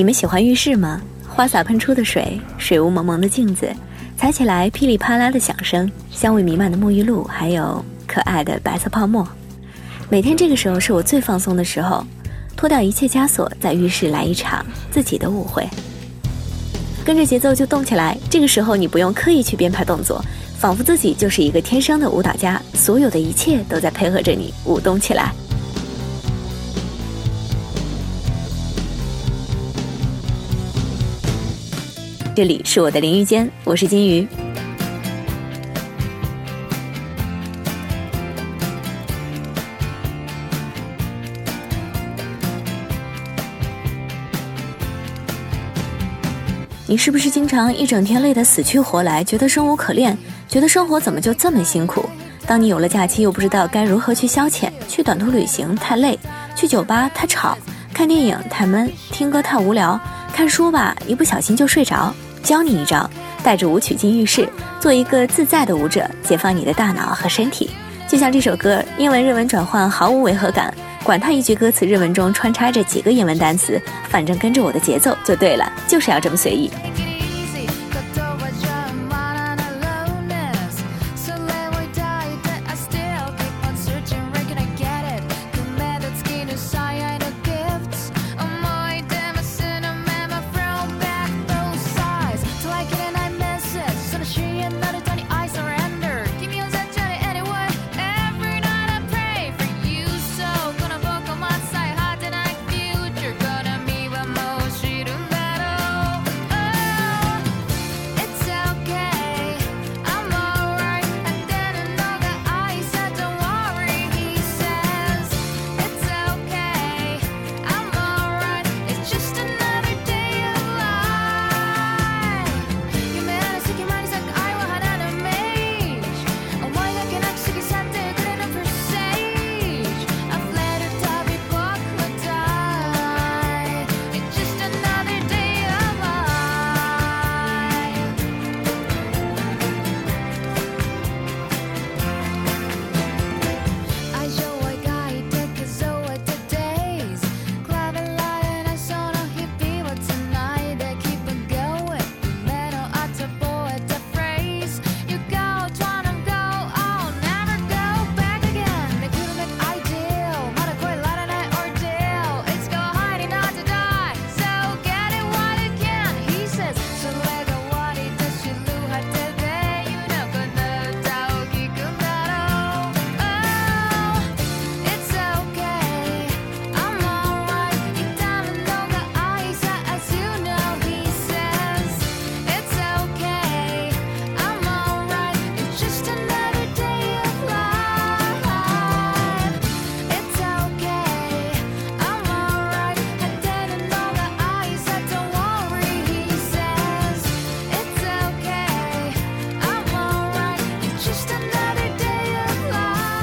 你们喜欢浴室吗？花洒喷出的水，水雾蒙蒙的镜子，踩起来噼里啪啦的响声，香味弥漫的沐浴露，还有可爱的白色泡沫。每天这个时候是我最放松的时候，脱掉一切枷锁，在浴室来一场自己的舞会。跟着节奏就动起来。这个时候你不用刻意去编排动作，仿佛自己就是一个天生的舞蹈家，所有的一切都在配合着你舞动起来。这里是我的淋浴间，我是金鱼。你是不是经常一整天累得死去活来，觉得生无可恋，觉得生活怎么就这么辛苦？当你有了假期，又不知道该如何去消遣，去短途旅行太累，去酒吧太吵，看电影太闷，听歌太无聊，看书吧一不小心就睡着。教你一招，带着舞曲进浴室，做一个自在的舞者，解放你的大脑和身体。就像这首歌，英文日文转换毫无违和感。管它一句歌词，日文中穿插着几个英文单词，反正跟着我的节奏就对了，就是要这么随意。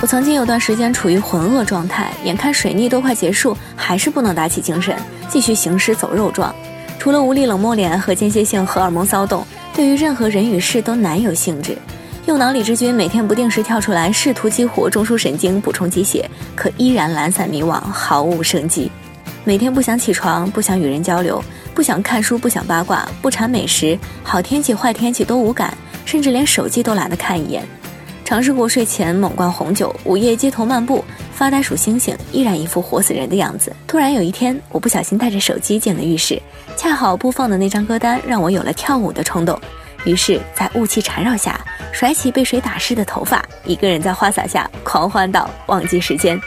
曾经有段时间处于浑噩状态，眼看水逆都快结束，还是不能打起精神，继续行尸走肉状。除了无力冷漠脸和间歇性荷尔蒙骚动，对于任何人与事都难有兴致。右脑理智君每天不定时跳出来，试图激活中枢神经，补充鸡血，可依然懒散迷惘，毫无生机。每天不想起床，不想与人交流，不想看书，不想八卦，不馋美食，好天气坏天气都无感，甚至连手机都懒得看一眼。尝试过睡前猛灌红酒，午夜街头漫步，发呆数星星，依然一副活死人的样子。突然有一天，我不小心带着手机进了浴室，恰好播放的那张歌单让我有了跳舞的冲动。于是，在雾气缠绕下，甩起被水打湿的头发，一个人在花洒下狂欢到忘记时间。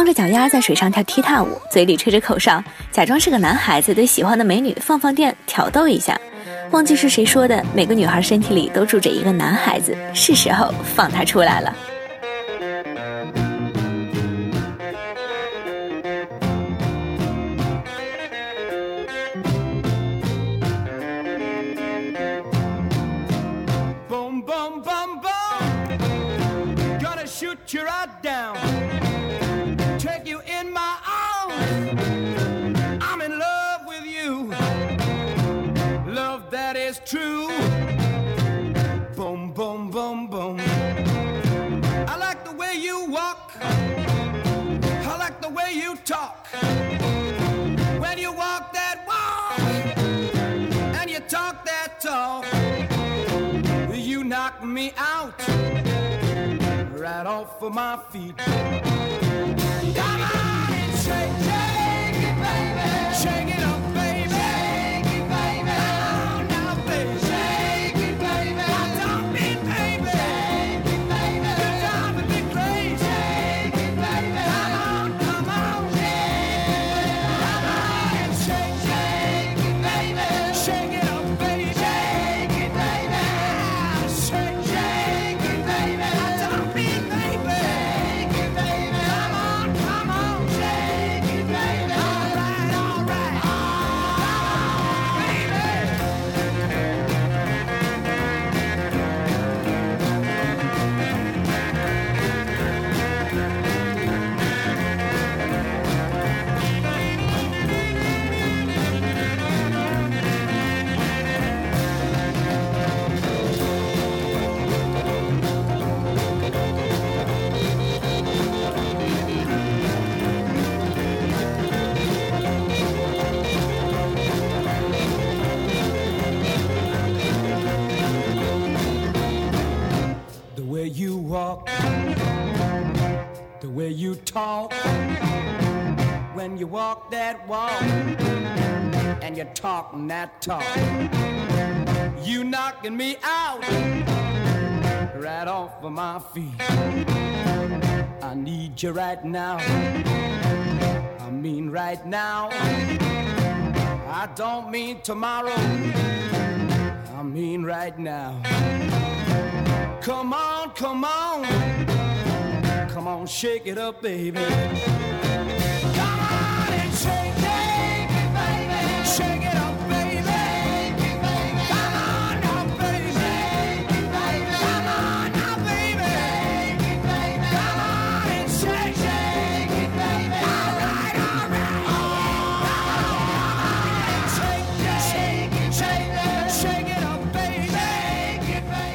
光着脚丫在水上跳踢踏舞，嘴里吹着口哨，假装是个男孩子，对喜欢的美女放放电，挑逗一下。忘记是谁说的，每个女孩身体里都住着一个男孩子，是时候放他出来了。Me out right off of my feet. Come on and shake, shake it, baby. Shake it up. when you walk that walk and you're talking that talk. You knocking me out right off of my feet. I need you right now. I mean right now. I don't mean tomorrow. I mean right now. Come on, come on. Come on, shake it up, baby.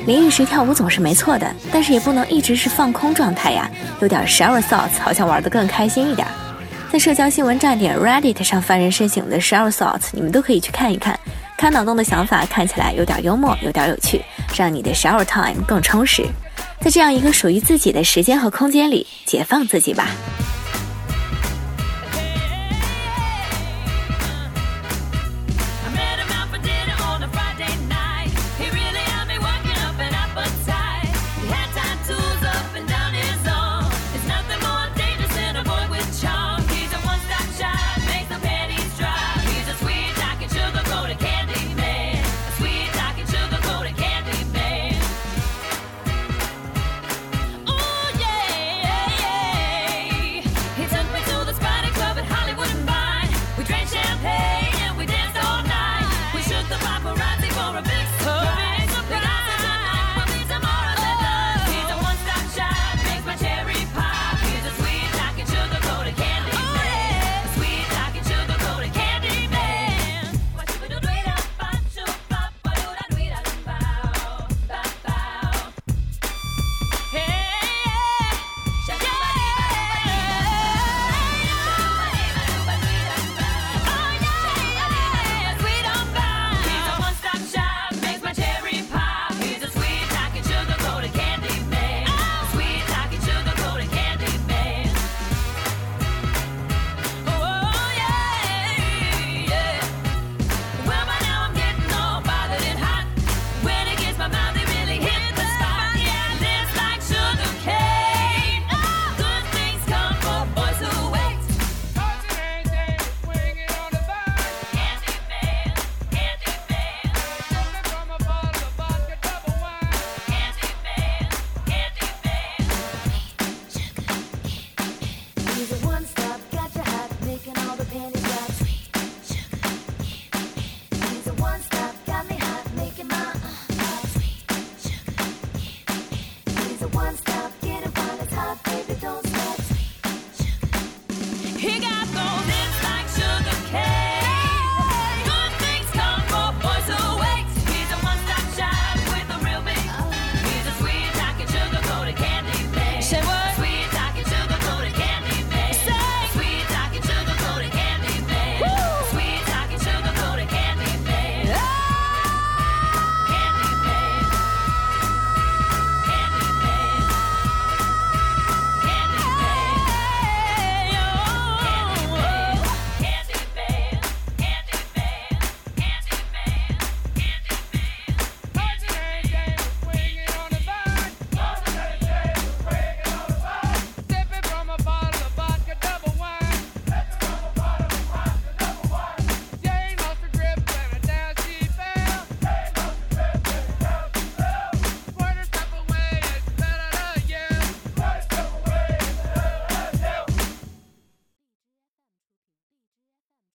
淋浴时跳舞总是没错的，但是也不能一直是放空状态呀，有点 shower thoughts 好像玩得更开心一点。在社交新闻站点 Reddit 上幡然身醒的 shower thoughts，你们都可以去看一看，开脑洞的想法看起来有点幽默，有点有趣，让你的 shower time 更充实。在这样一个属于自己的时间和空间里，解放自己吧。